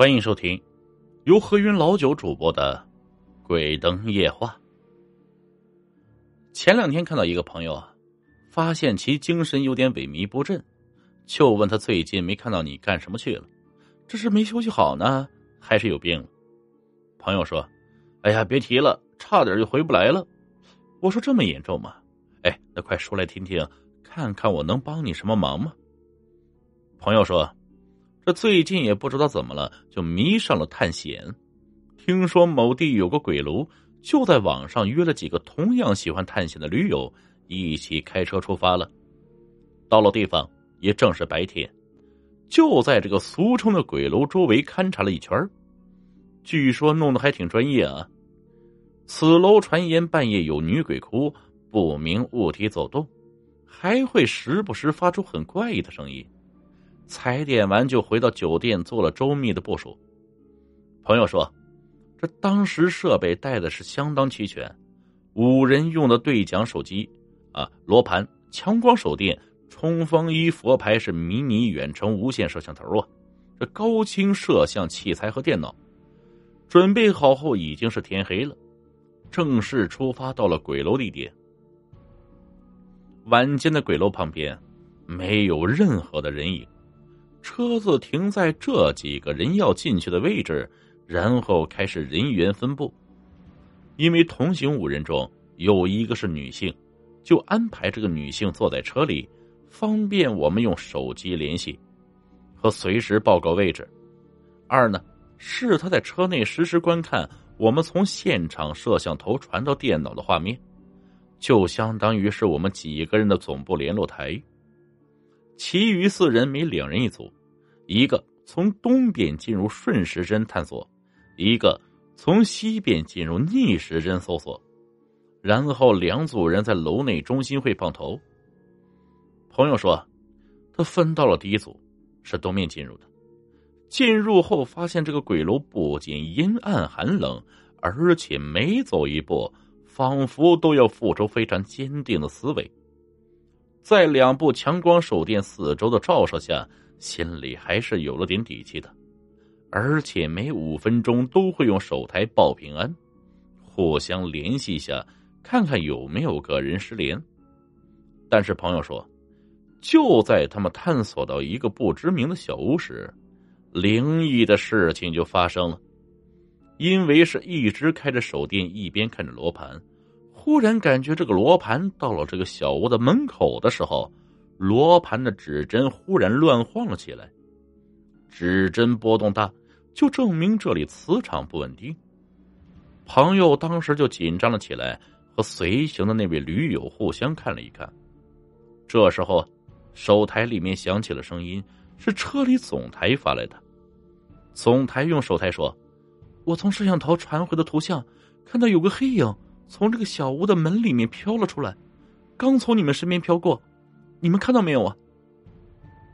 欢迎收听由何云老九主播的《鬼灯夜话》。前两天看到一个朋友啊，发现其精神有点萎靡不振，就问他最近没看到你干什么去了？这是没休息好呢，还是有病了？朋友说：“哎呀，别提了，差点就回不来了。”我说：“这么严重吗？”哎，那快说来听听，看看我能帮你什么忙吗？朋友说：“最近也不知道怎么了，就迷上了探险。听说某地有个鬼楼，就在网上约了几个同样喜欢探险的驴友，一起开车出发了。到了地方，也正是白天，就在这个俗称的鬼楼周围勘察了一圈据说弄得还挺专业啊。此楼传言半夜有女鬼哭。”不明物体走动，还会时不时发出很怪异的声音。踩点完就回到酒店做了周密的部署。朋友说，这当时设备带的是相当齐全，五人用的对讲手机啊，罗盘、强光手电、冲锋衣、佛牌是迷你远程无线摄像头啊，这高清摄像器材和电脑，准备好后已经是天黑了，正式出发到了鬼楼地点。晚间的鬼楼旁边，没有任何的人影，车子停在这几个人要进去的位置，然后开始人员分布。因为同行五人中有一个是女性，就安排这个女性坐在车里，方便我们用手机联系和随时报告位置。二呢，是她在车内实时观看我们从现场摄像头传到电脑的画面。就相当于是我们几个人的总部联络台。其余四人每两人一组，一个从东边进入顺时针探索，一个从西边进入逆时针搜索，然后两组人在楼内中心会碰头。朋友说，他分到了第一组，是东面进入的。进入后发现这个鬼楼不仅阴暗寒冷，而且每走一步。仿佛都要付出非常坚定的思维，在两部强光手电四周的照射下，心里还是有了点底气的。而且每五分钟都会用手台报平安，互相联系一下，看看有没有个人失联。但是朋友说，就在他们探索到一个不知名的小屋时，灵异的事情就发生了。因为是一直开着手电，一边看着罗盘，忽然感觉这个罗盘到了这个小屋的门口的时候，罗盘的指针忽然乱晃了起来，指针波动大，就证明这里磁场不稳定。朋友当时就紧张了起来，和随行的那位驴友互相看了一看。这时候，手台里面响起了声音，是车里总台发来的。总台用手台说。我从摄像头传回的图像，看到有个黑影从这个小屋的门里面飘了出来，刚从你们身边飘过，你们看到没有啊？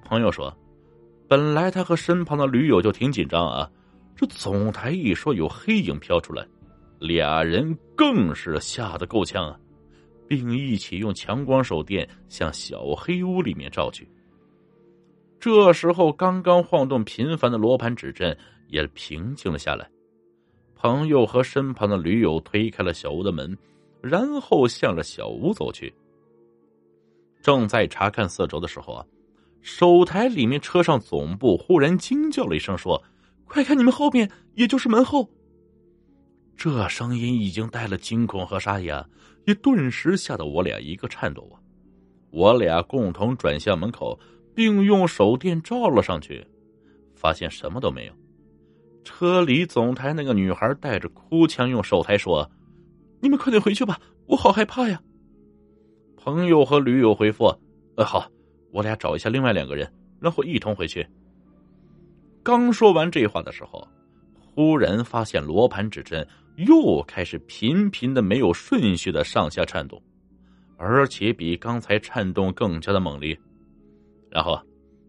朋友说，本来他和身旁的驴友就挺紧张啊，这总台一说有黑影飘出来，俩人更是吓得够呛啊，并一起用强光手电向小黑屋里面照去。这时候，刚刚晃动频繁的罗盘指针也平静了下来。朋友和身旁的驴友推开了小屋的门，然后向着小屋走去。正在查看四周的时候啊，手台里面车上总部忽然惊叫了一声，说：“快看你们后面，也就是门后。”这声音已经带了惊恐和沙哑，也顿时吓得我俩一个颤抖啊！我俩共同转向门口，并用手电照了上去，发现什么都没有。车里总台那个女孩带着哭腔用手台说：“你们快点回去吧，我好害怕呀。”朋友和驴友回复：“呃，好，我俩找一下另外两个人，然后一同回去。”刚说完这话的时候，忽然发现罗盘指针又开始频频的没有顺序的上下颤动，而且比刚才颤动更加的猛烈。然后，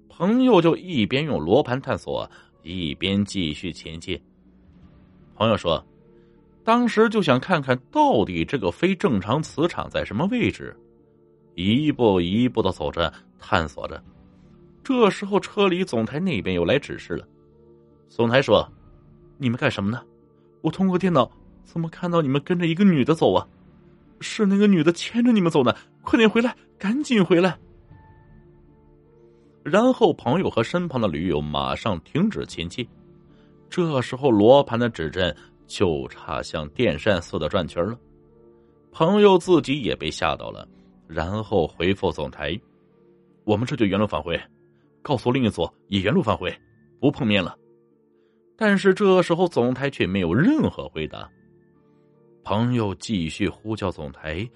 朋友就一边用罗盘探索。一边继续前进。朋友说：“当时就想看看到底这个非正常磁场在什么位置，一步一步的走着，探索着。这时候车里总台那边又来指示了，总台说：“你们干什么呢？我通过电脑怎么看到你们跟着一个女的走啊？是那个女的牵着你们走呢！快点回来，赶紧回来！”然后朋友和身旁的驴友马上停止前进。这时候罗盘的指针就差像电扇似的转圈了。朋友自己也被吓到了，然后回复总台：“我们这就原路返回，告诉另一组也原路返回，不碰面了。”但是这时候总台却没有任何回答。朋友继续呼叫总台，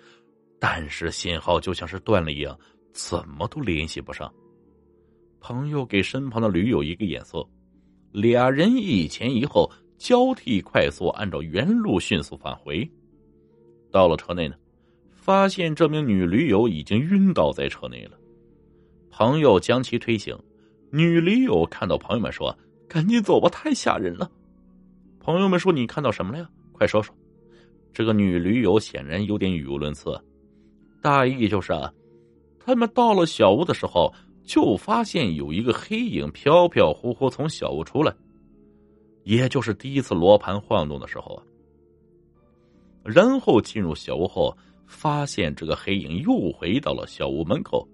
但是信号就像是断了一样，怎么都联系不上。朋友给身旁的驴友一个眼色，俩人一前一后交替快速按照原路迅速返回。到了车内呢，发现这名女驴友已经晕倒在车内了。朋友将其推醒，女驴友看到朋友们说。赶紧走吧，太吓人了！朋友们说：“你看到什么了呀？快说说。”这个女驴友显然有点语无伦次，大意就是啊，他们到了小屋的时候，就发现有一个黑影飘飘忽忽从小屋出来，也就是第一次罗盘晃动的时候啊。然后进入小屋后，发现这个黑影又回到了小屋门口。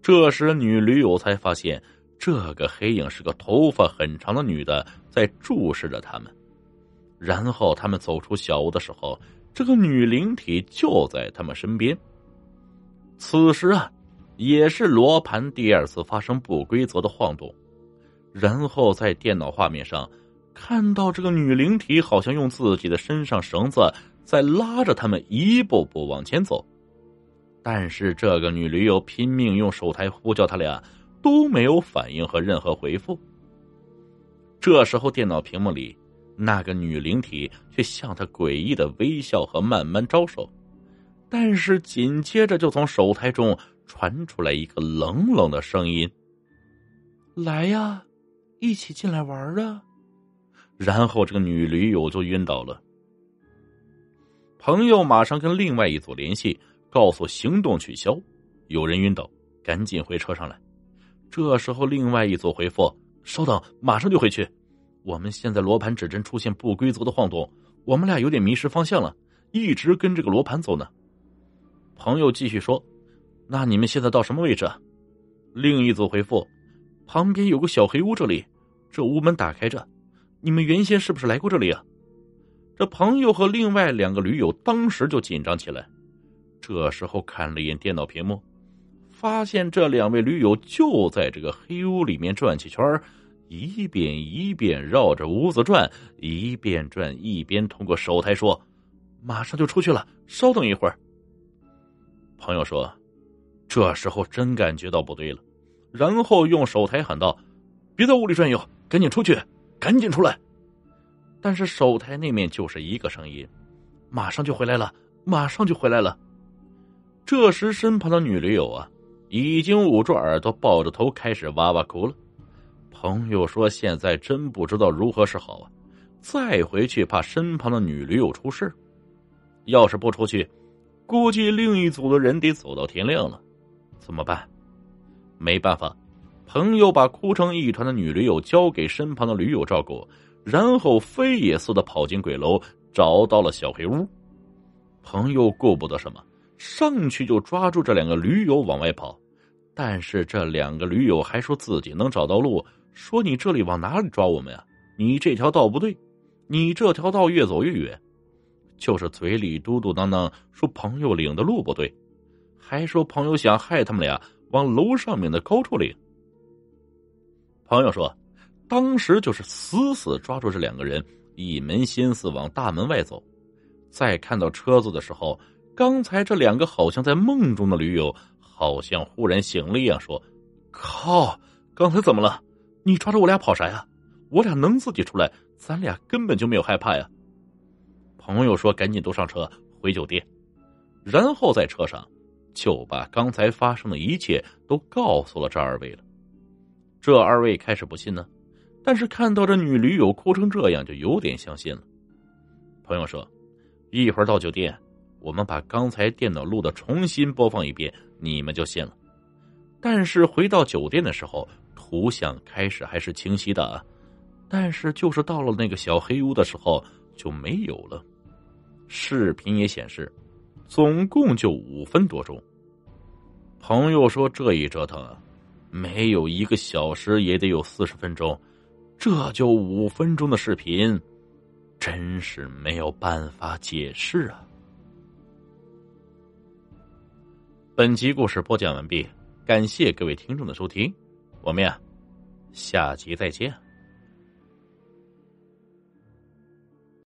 这时，女驴友才发现。这个黑影是个头发很长的女的，在注视着他们。然后他们走出小屋的时候，这个女灵体就在他们身边。此时啊，也是罗盘第二次发生不规则的晃动。然后在电脑画面上看到这个女灵体好像用自己的身上绳子在拉着他们一步步往前走。但是这个女驴友拼命用手台呼叫他俩。都没有反应和任何回复。这时候，电脑屏幕里那个女灵体却向他诡异的微笑和慢慢招手，但是紧接着就从手台中传出来一个冷冷的声音：“来呀，一起进来玩啊！”然后这个女驴友就晕倒了。朋友马上跟另外一组联系，告诉行动取消，有人晕倒，赶紧回车上来。这时候，另外一组回复：“稍等，马上就回去。我们现在罗盘指针出现不规则的晃动，我们俩有点迷失方向了，一直跟这个罗盘走呢。”朋友继续说：“那你们现在到什么位置？”另一组回复：“旁边有个小黑屋，这里，这屋门打开着。你们原先是不是来过这里啊？”这朋友和另外两个驴友当时就紧张起来。这时候看了一眼电脑屏幕。发现这两位驴友就在这个黑屋里面转起圈一遍一遍绕着屋子转，一边转一边通过手台说：“马上就出去了，稍等一会儿。”朋友说：“这时候真感觉到不对了，然后用手台喊道：‘别在屋里转悠，赶紧出去，赶紧出来！’但是手台那面就是一个声音：‘马上就回来了，马上就回来了。’这时身旁的女驴友啊。”已经捂住耳朵，抱着头开始哇哇哭了。朋友说：“现在真不知道如何是好啊！再回去怕身旁的女驴友出事，要是不出去，估计另一组的人得走到天亮了。怎么办？没办法，朋友把哭成一团的女驴友交给身旁的驴友照顾，然后飞也似的跑进鬼楼，找到了小黑屋。朋友顾不得什么。”上去就抓住这两个驴友往外跑，但是这两个驴友还说自己能找到路，说你这里往哪里抓我们呀？你这条道不对，你这条道越走越远，就是嘴里嘟嘟囔囔说朋友领的路不对，还说朋友想害他们俩往楼上面的高处领。朋友说，当时就是死死抓住这两个人，一门心思往大门外走，在看到车子的时候。刚才这两个好像在梦中的驴友，好像忽然醒了一样，说：“靠，刚才怎么了？你抓着我俩跑啥呀？我俩能自己出来，咱俩根本就没有害怕呀。”朋友说：“赶紧都上车回酒店。”然后在车上就把刚才发生的一切都告诉了这二位了。这二位开始不信呢，但是看到这女驴友哭成这样，就有点相信了。朋友说：“一会儿到酒店。”我们把刚才电脑录的重新播放一遍，你们就信了。但是回到酒店的时候，图像开始还是清晰的，但是就是到了那个小黑屋的时候就没有了。视频也显示，总共就五分多钟。朋友说这一折腾啊，没有一个小时也得有四十分钟，这就五分钟的视频，真是没有办法解释啊。本集故事播讲完毕，感谢各位听众的收听，我们呀，下集再见。